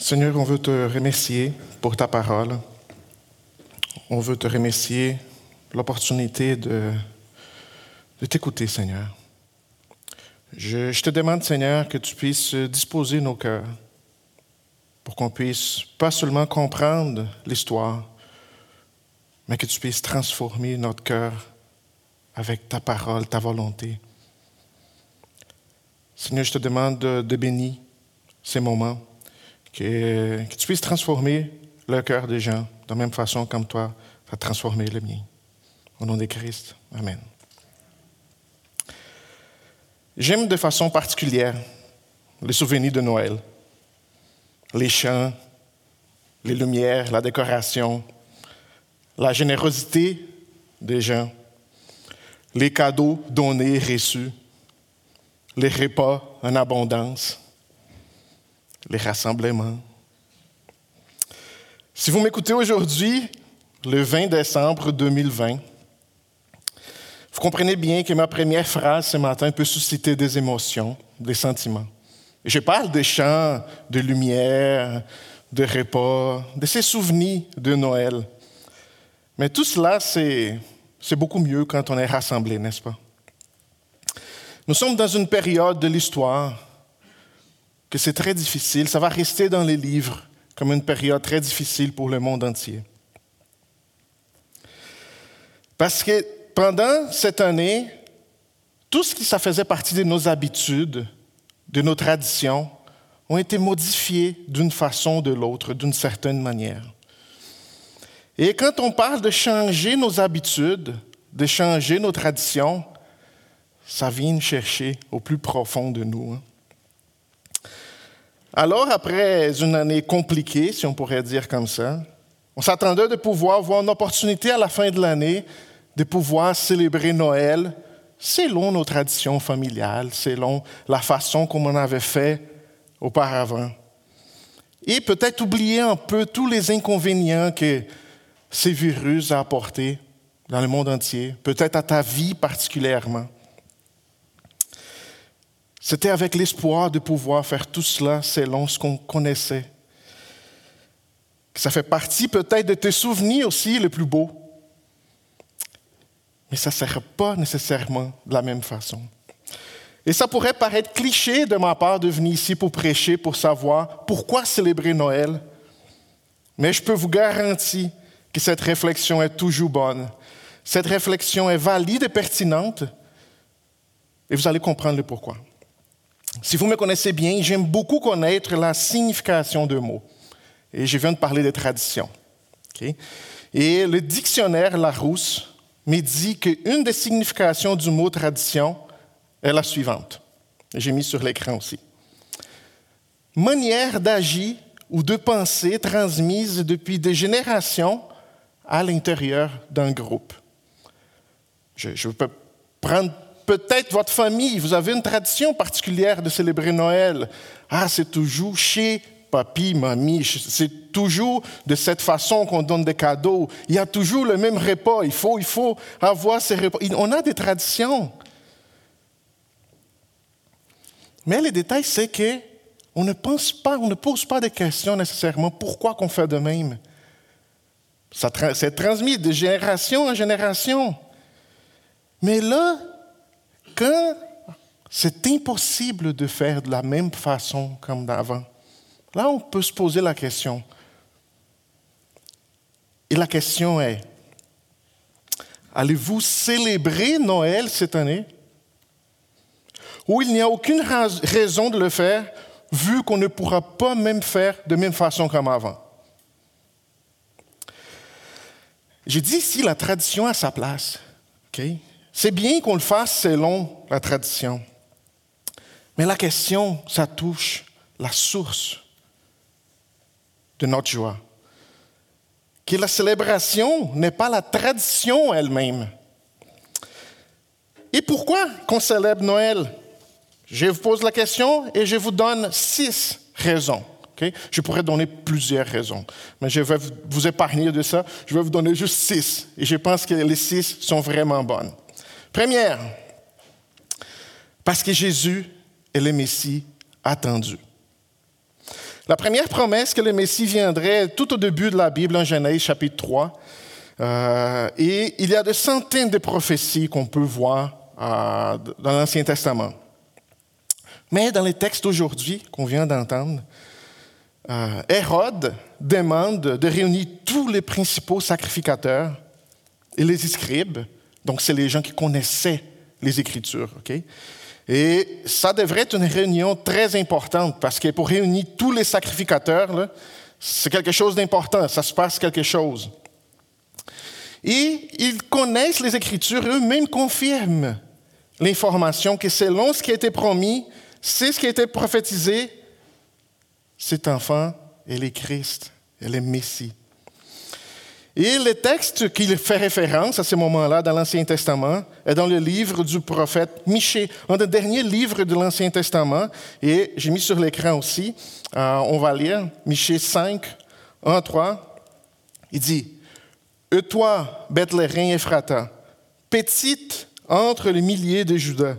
Seigneur, on veut te remercier pour ta parole. On veut te remercier l'opportunité de, t'écouter, Seigneur. Je, te demande, Seigneur, que tu puisses disposer nos cœurs pour qu'on puisse pas seulement comprendre l'histoire, mais que tu puisses transformer notre cœur avec ta parole, ta volonté. Seigneur, je te demande de, de bénir ces moments, que, tu puisses transformer le cœur des gens de la même façon comme toi, as transformé le mien. Au nom de Christ, Amen. J'aime de façon particulière les souvenirs de Noël, les chants, les lumières, la décoration, la générosité des gens, les cadeaux donnés et reçus, les repas en abondance, les rassemblements. Si vous m'écoutez aujourd'hui, le 20 décembre 2020, vous comprenez bien que ma première phrase ce matin peut susciter des émotions, des sentiments. Je parle des chants, de lumière, de repas, de ces souvenirs de Noël. Mais tout cela, c'est, beaucoup mieux quand on est rassemblés, n'est-ce pas? Nous sommes dans une période de l'histoire que c'est très difficile. Ça va rester dans les livres comme une période très difficile pour le monde entier. Parce que pendant cette année, tout ce qui faisait partie de nos habitudes, de nos traditions, ont été modifiés d'une façon ou de l'autre, d'une certaine manière. Et quand on parle de changer nos habitudes, de changer nos traditions, ça vient chercher au plus profond de nous. Hein. Alors, après une année compliquée, si on pourrait dire comme ça, on s'attendait de pouvoir voir une opportunité à la fin de l'année de pouvoir célébrer Noël selon nos traditions familiales, selon la façon comme on avait fait auparavant. Et peut-être oublier un peu tous les inconvénients que ces virus ont apportés dans le monde entier, peut-être à ta vie particulièrement. C'était avec l'espoir de pouvoir faire tout cela selon ce qu'on connaissait. Ça fait partie peut-être de tes souvenirs aussi les plus beaux mais ça ne sert pas nécessairement de la même façon. Et ça pourrait paraître cliché de ma part de venir ici pour prêcher, pour savoir pourquoi célébrer Noël. Mais je peux vous garantir que cette réflexion est toujours bonne. Cette réflexion est valide et pertinente. Et vous allez comprendre le pourquoi. Si vous me connaissez bien, j'aime beaucoup connaître la signification de mots. Et je viens de parler des traditions. Et le dictionnaire Larousse mais dit qu'une des significations du mot tradition est la suivante. J'ai mis sur l'écran aussi. Manière d'agir ou de penser transmise depuis des générations à l'intérieur d'un groupe. Je, je peux prendre peut-être votre famille, vous avez une tradition particulière de célébrer Noël. Ah, c'est toujours chez papy, mamie, c'est toujours de cette façon qu'on donne des cadeaux. Il y a toujours le même repas. Il faut, il faut avoir ces repas. On a des traditions. Mais le détail, c'est que on ne pense pas, on ne pose pas de questions nécessairement. Pourquoi qu'on fait de même? C'est transmis de génération en génération. Mais là, quand c'est impossible de faire de la même façon comme d'avant, Là, on peut se poser la question. Et la question est, allez-vous célébrer Noël cette année? Ou il n'y a aucune raison de le faire vu qu'on ne pourra pas même faire de même façon comme avant? J'ai dit ici la tradition a sa place. C'est bien qu'on le fasse selon la tradition. Mais la question, ça touche la source de notre joie. Que la célébration n'est pas la tradition elle-même. Et pourquoi qu'on célèbre Noël? Je vous pose la question et je vous donne six raisons. Je pourrais donner plusieurs raisons, mais je vais vous épargner de ça. Je vais vous donner juste six. Et je pense que les six sont vraiment bonnes. Première, parce que Jésus est le Messie attendu. La première promesse que le Messie viendrait tout au début de la Bible en Genèse chapitre 3. Euh, et il y a des centaines de prophéties qu'on peut voir euh, dans l'Ancien Testament. Mais dans les textes d'aujourd'hui qu'on vient d'entendre, euh, Hérode demande de réunir tous les principaux sacrificateurs et les scribes, donc c'est les gens qui connaissaient les Écritures. Et ça devrait être une réunion très importante parce que pour réunir tous les sacrificateurs, c'est quelque chose d'important, ça se passe quelque chose. Et ils connaissent les Écritures, eux-mêmes confirment l'information que selon ce qui a été promis, c'est ce qui a été prophétisé, cet enfant, elle est Christ, elle est Messie. Et le texte qu'il fait référence à ce moment-là dans l'Ancien Testament est dans le livre du prophète Michée, un des derniers livres de l'Ancien Testament. Et j'ai mis sur l'écran aussi, euh, on va lire Michée 5, 1, 3. Il dit Et toi, Bethléem Ephrata, petite entre les milliers de Judas,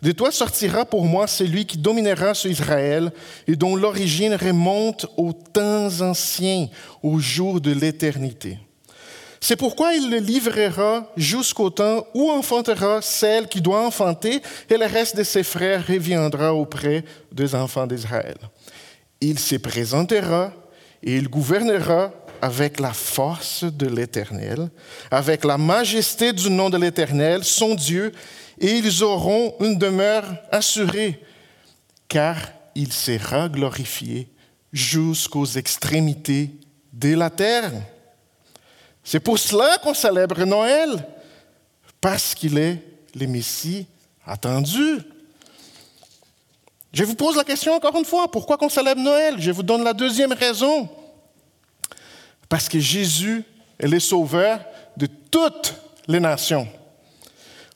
de toi sortira pour moi celui qui dominera sur Israël et dont l'origine remonte aux temps anciens, aux jours de l'éternité. C'est pourquoi il le livrera jusqu'au temps où enfantera celle qui doit enfanter, et le reste de ses frères reviendra auprès des enfants d'Israël. Il se présentera et il gouvernera avec la force de l'Éternel, avec la majesté du nom de l'Éternel, son Dieu, et ils auront une demeure assurée, car il sera glorifié jusqu'aux extrémités de la terre. C'est pour cela qu'on célèbre Noël, parce qu'il est le Messie attendu. Je vous pose la question encore une fois, pourquoi qu'on célèbre Noël? Je vous donne la deuxième raison. Parce que Jésus est le sauveur de toutes les nations.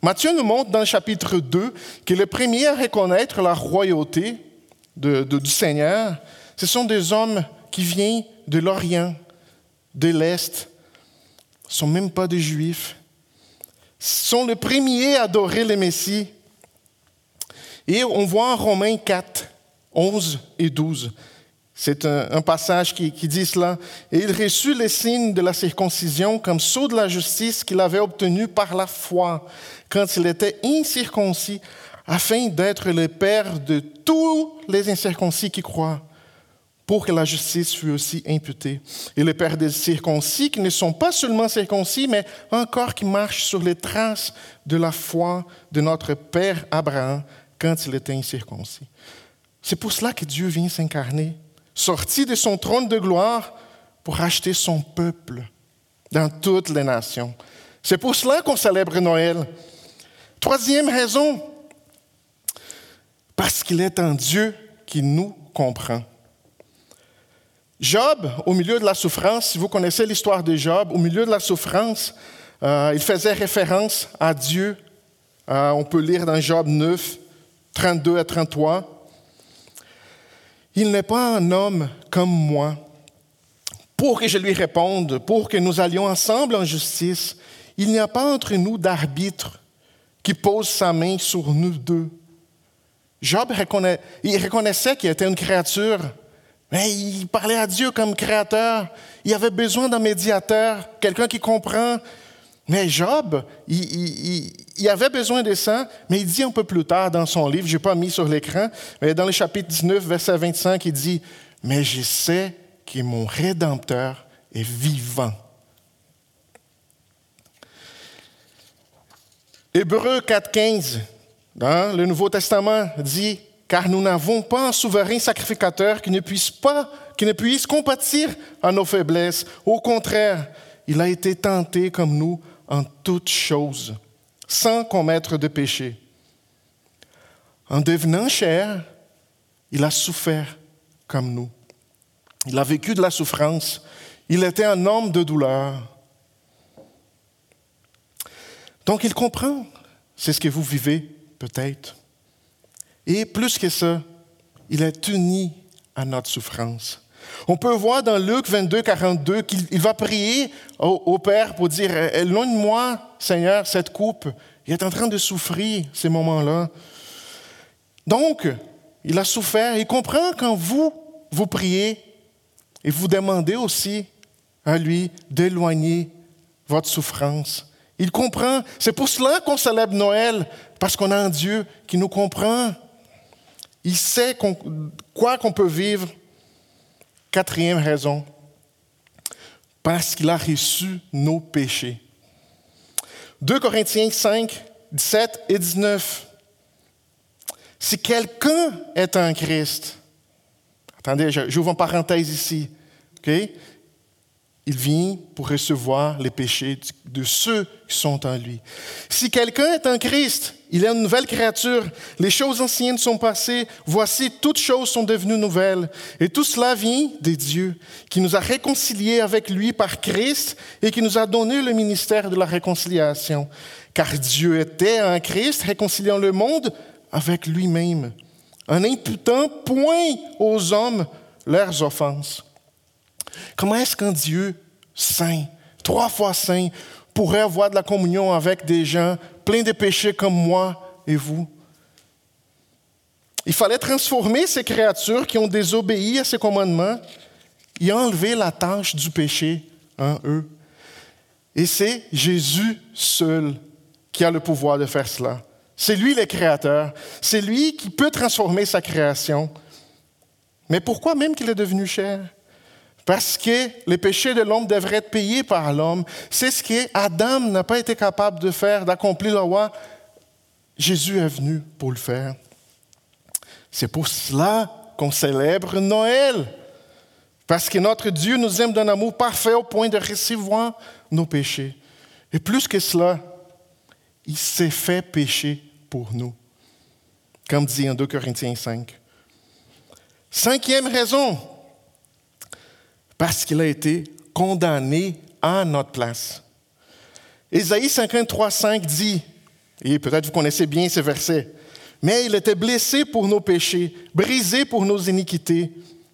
Matthieu nous montre dans le chapitre 2 que les premiers à reconnaître la royauté du Seigneur, ce sont des hommes qui viennent de l'Orient, de l'Est, sont même pas des Juifs, sont les premiers à adorer le Messie. Et on voit en Romains 4, 11 et 12, c'est un, passage qui, qui, dit cela. Et il reçut les signes de la circoncision comme sceau de la justice qu'il avait obtenu par la foi quand il était incirconcis, afin d'être le père de tous les incirconcis qui croient pour que la justice fût aussi imputée. Et les pères des circoncis qui ne sont pas seulement circoncis, mais encore qui marchent sur les traces de la foi de notre père Abraham quand il était incirconcis. C'est pour cela que Dieu vient s'incarner, sorti de son trône de gloire pour racheter son peuple dans toutes les nations. C'est pour cela qu'on célèbre Noël. Troisième raison, parce qu'il est un Dieu qui nous comprend. Job, au milieu de la souffrance, si vous connaissez l'histoire de Job, au milieu de la souffrance, euh, il faisait référence à Dieu. Euh, on peut lire dans Job 9, 32 à 33. Il n'est pas un homme comme moi pour que je lui réponde, pour que nous allions ensemble en justice. Il n'y a pas entre nous d'arbitre qui pose sa main sur nous deux. Job reconnaissait qu'il était une créature mais il parlait à Dieu comme créateur. Il avait besoin d'un médiateur, quelqu'un qui comprend. Mais Job, il, avait besoin de ça, mais il dit un peu plus tard dans son livre, je n'ai pas mis sur l'écran, mais dans le chapitre 19, verset 25, il dit, mais je sais que mon Rédempteur est vivant. Hébreu 4.15, dans le Nouveau Testament, dit, car nous n'avons pas un souverain sacrificateur qui ne puisse pas, qui ne compatir à nos faiblesses. Au contraire, il a été tenté comme nous en toutes choses, sans commettre de péché. En devenant chair, il a souffert comme nous. Il a vécu de la souffrance. Il était un homme de douleur. Donc il comprend. C'est ce que vous vivez peut-être. Et plus que ça, il est uni à notre souffrance. On peut voir dans Luc 22, 42 qu'il va prier au, Père pour dire Éloigne-moi, Seigneur, cette coupe. Il est en train de souffrir ces moments-là. Donc, il a souffert. Il comprend quand vous, vous priez et vous demandez aussi à lui d'éloigner votre souffrance. Il comprend. C'est pour cela qu'on célèbre Noël, parce qu'on a un Dieu qui nous comprend. Il sait quoi qu'on peut vivre. Quatrième raison, parce qu'il a reçu nos péchés. 2 Corinthiens 5, 17 et 19. Si quelqu'un est un Christ, attendez, j'ouvre une parenthèse ici, OK? Il vient pour recevoir les péchés de ceux qui sont en lui. Si quelqu'un est un Christ, il est une nouvelle créature. Les choses anciennes sont passées. Voici, toutes choses sont devenues nouvelles. Et tout cela vient de Dieu, qui nous a réconciliés avec lui par Christ et qui nous a donné le ministère de la réconciliation. Car Dieu était en Christ, réconciliant le monde avec lui-même, en imputant point aux hommes leurs offenses. Comment est-ce qu'un Dieu saint, trois fois saint, pourrait avoir de la communion avec des gens pleins de péchés comme moi et vous? Il fallait transformer ces créatures qui ont désobéi à ses commandements et enlever la tâche du péché en eux. Et c'est Jésus seul qui a le pouvoir de faire cela. C'est lui le créateur. C'est lui qui peut transformer sa création. Mais pourquoi même qu'il est devenu cher? Parce que les péchés de l'homme devraient être payés par l'homme. C'est ce que Adam n'a pas été capable de faire, d'accomplir la loi. Jésus est venu pour le faire. C'est pour cela qu'on célèbre Noël. Parce que notre Dieu nous aime d'un amour parfait au point de recevoir nos péchés. Et plus que cela, il s'est fait pécher pour nous. Comme dit en 2 Corinthiens 5. Cinquième raison, parce qu'il a été condamné à notre place. Ésaïe 53, 5 dit, et peut-être vous connaissez bien ce verset, mais il était blessé pour nos péchés, brisé pour nos iniquités.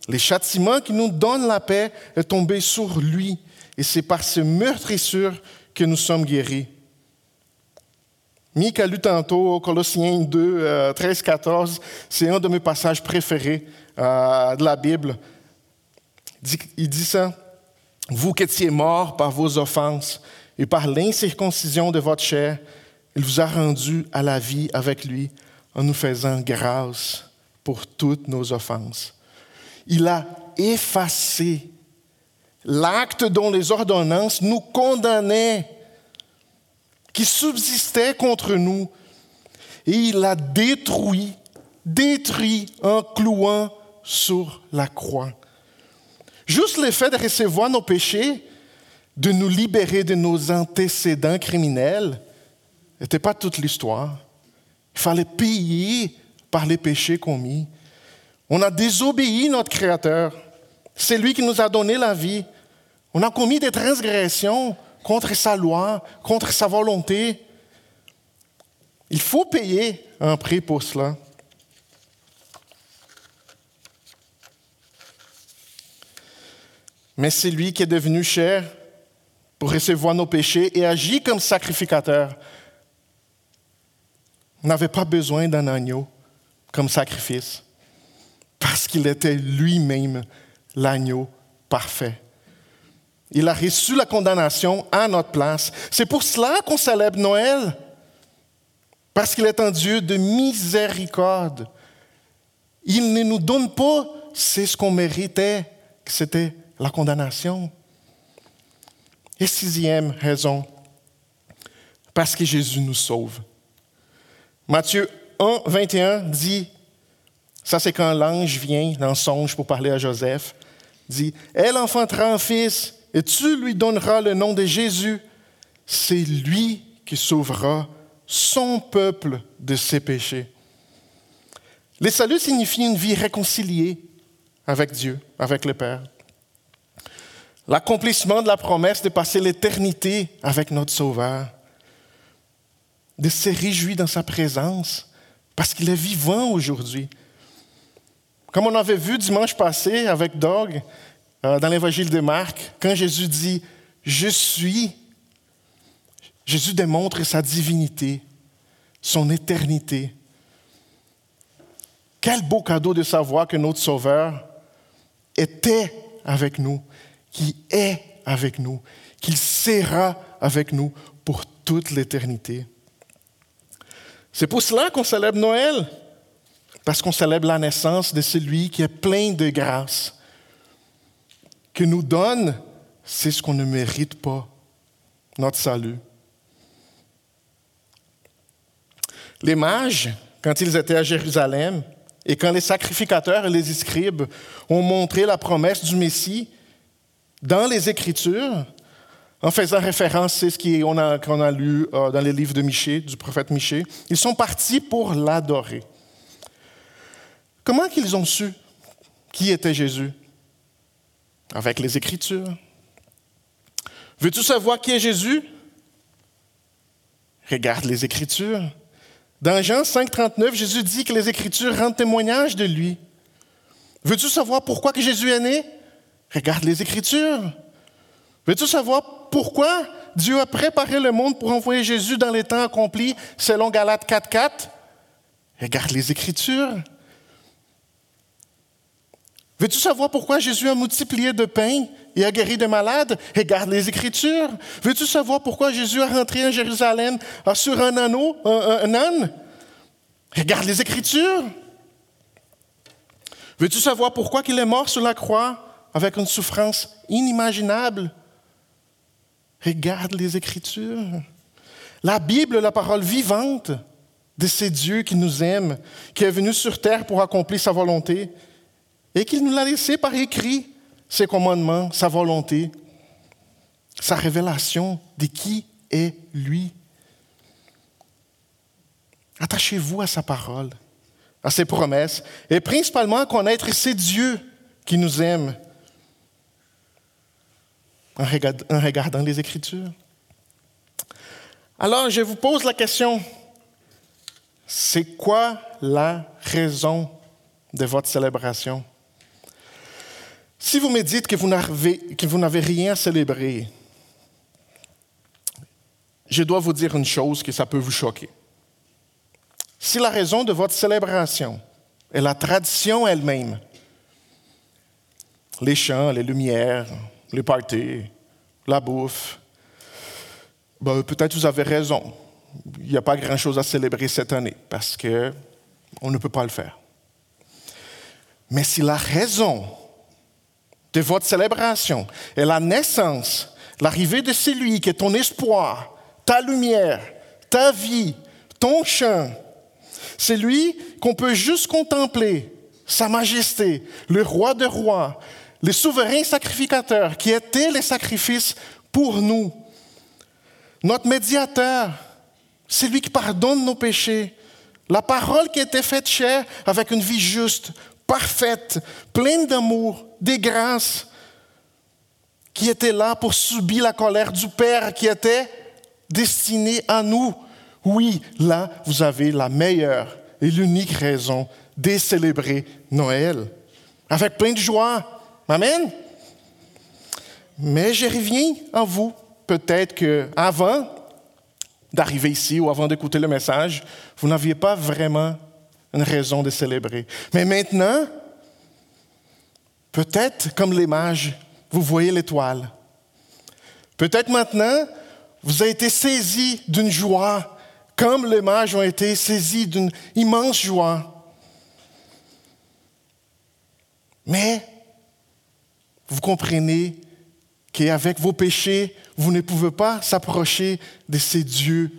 Les châtiments qui nous donnent la paix est tombé sur lui, et c'est par ce meurtrissure que nous sommes guéris. Mick a lu tantôt Colossiens 2, 13, 14. C'est un de mes passages préférés euh, de la Bible il dit ça. Vous qui étiez morts par vos offenses et par l'incirconcision de votre chair, il vous a rendu à la vie avec lui en nous faisant grâce pour toutes nos offenses. Il a effacé l'acte dont les ordonnances nous condamnaient, qui subsistait contre nous, et il l'a détruit, détruit en clouant sur la croix. Juste le fait de recevoir nos péchés, de nous libérer de nos antécédents criminels, n'était pas toute l'histoire. Il fallait payer par les péchés commis. On a désobéi notre Créateur. C'est lui qui nous a donné la vie. On a commis des transgressions contre sa loi, contre sa volonté. Il faut payer un prix pour cela. Mais c'est lui qui est devenu cher pour recevoir nos péchés et agit comme sacrificateur. N'avait pas besoin d'un agneau comme sacrifice, parce qu'il était lui-même l'agneau parfait. Il a reçu la condamnation à notre place. C'est pour cela qu'on célèbre Noël, parce qu'il est un Dieu de miséricorde. Il ne nous donne pas ce qu'on méritait, que c'était la condamnation. Et sixième raison, parce que Jésus nous sauve. Matthieu 1, 21 dit, ça c'est quand l'ange vient dans songe pour parler à Joseph, dit, elle enfantera un fils et tu lui donneras le nom de Jésus. C'est lui qui sauvera son peuple de ses péchés. Le salut signifie une vie réconciliée avec Dieu, avec le Père l'accomplissement de la promesse de passer l'éternité avec notre Sauveur, de se réjouir dans sa présence, parce qu'il est vivant aujourd'hui. Comme on avait vu dimanche passé avec Doug euh, dans l'évangile de Marc, quand Jésus dit Je suis, Jésus démontre sa divinité, son éternité. Quel beau cadeau de savoir que notre Sauveur était avec nous, qui est avec nous, qu'il sera avec nous pour toute l'éternité. C'est pour cela qu'on célèbre Noël, parce qu'on célèbre la naissance de celui qui est plein de grâce, que nous donne, c'est ce qu'on ne mérite pas, notre salut. Les mages, quand ils étaient à Jérusalem, et quand les sacrificateurs et les scribes ont montré la promesse du Messie dans les Écritures, en faisant référence, c'est ce qu'on a, lu euh, dans les livres de Michée, du prophète Michée, ils sont partis pour l'adorer. Comment qu'ils ont su qui était Jésus? Avec les Écritures. Veux-tu savoir qui est Jésus? Regarde les Écritures. Dans Jean 5, 39, Jésus dit que les Écritures rendent témoignage de lui. Veux-tu savoir pourquoi que Jésus est né? Regarde les Écritures. Veux-tu savoir pourquoi Dieu a préparé le monde pour envoyer Jésus dans les temps accomplis selon Galates 4, 4? Regarde les Écritures. Veux-tu savoir pourquoi Jésus a multiplié de pain et a guéri de malades? Regarde les Écritures. Veux-tu savoir pourquoi Jésus a rentré en Jérusalem sur un anneau, un? Regarde les Écritures. Veux-tu savoir pourquoi il est mort sur la croix? Avec une souffrance inimaginable? Regarde les Écritures. La Bible, la parole vivante de ces dieux qui nous aiment, qui est venu sur terre pour accomplir sa volonté et qu'il nous l'a laissé par écrit, ses commandements, sa volonté, sa révélation de qui est lui. Attachez-vous à sa parole, à ses promesses, et principalement à connaître ces dieux qui nous aiment en regardant les Écritures. Alors, je vous pose la question, c'est quoi la raison de votre célébration? Si vous me dites que vous n'avez rien à célébrer, je dois vous dire une chose que ça peut vous choquer. Si la raison de votre célébration est la tradition elle-même, les chants, les lumières, les parties, la bouffe, ben, peut-être vous avez raison. Il n'y a pas grand-chose à célébrer cette année parce qu'on ne peut pas le faire. Mais si la raison de votre célébration est la naissance, l'arrivée de celui qui est ton espoir, ta lumière, ta vie, ton chant. C'est lui qu'on peut juste contempler, sa majesté, le roi de rois, le souverain sacrificateur qui était les sacrifices pour nous. Notre médiateur, c'est lui qui pardonne nos péchés. La parole qui a été faite chair avec une vie juste, parfaite, pleine d'amour, des grâces, qui était là pour subir la colère du Père qui était destinée à nous. Oui, là, vous avez la meilleure et l'unique raison de célébrer Noël, avec plein de joie. Amen. Mais je reviens en vous. Peut-être que avant d'arriver ici ou avant d'écouter le message, vous n'aviez pas vraiment une raison de célébrer. Mais maintenant, peut-être comme les mages, vous voyez l'étoile. Peut-être maintenant, vous avez été saisi d'une joie, comme les mages ont été saisis d'une immense joie. Mais vous comprenez qu'avec vos péchés, vous ne pouvez pas s'approcher de ces dieux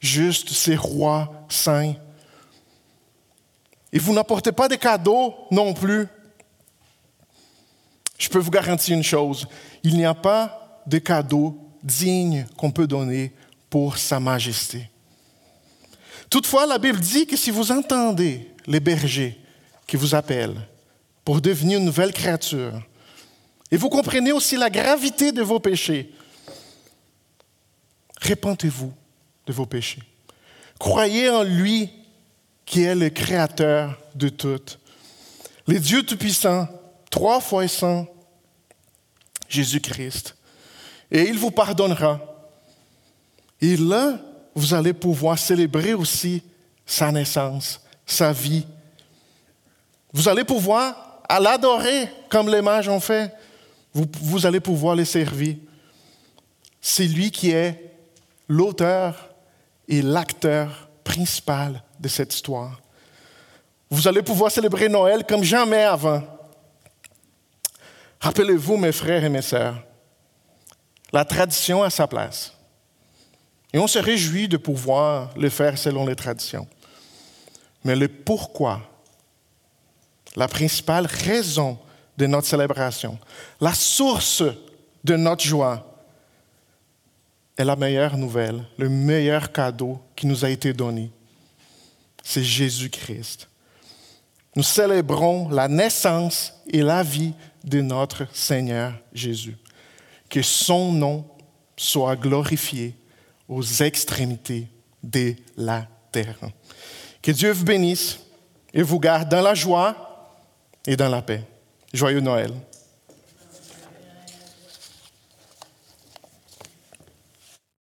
justes, ces rois saints. Et vous n'apportez pas de cadeaux non plus. Je peux vous garantir une chose, il n'y a pas de cadeau digne qu'on peut donner pour Sa Majesté. Toutefois, la Bible dit que si vous entendez les bergers qui vous appellent pour devenir une nouvelle créature, et vous comprenez aussi la gravité de vos péchés, répentez-vous de vos péchés. Croyez en lui qui est le créateur de tout. Les dieux tout-puissants, trois fois saint, Jésus-Christ. Et il vous pardonnera. Et là, vous allez pouvoir célébrer aussi sa naissance, sa vie. Vous allez pouvoir l'adorer comme les mages ont fait, vous, allez pouvoir les servir. C'est lui qui est l'auteur et l'acteur principal de cette histoire. Vous allez pouvoir célébrer Noël comme jamais avant. Rappelez-vous, mes frères et mes sœurs, la tradition a sa place. Et on se réjouit de pouvoir le faire selon les traditions. Mais le pourquoi, la principale raison de notre célébration, la source de notre joie, est la meilleure nouvelle, le meilleur cadeau qui nous a été donné. C'est Jésus-Christ. Nous célébrons la naissance et la vie de notre Seigneur Jésus. Que son nom soit glorifié aux extrémités de la terre. Que Dieu vous bénisse et vous garde dans la joie et dans la paix. Joyeux Noël.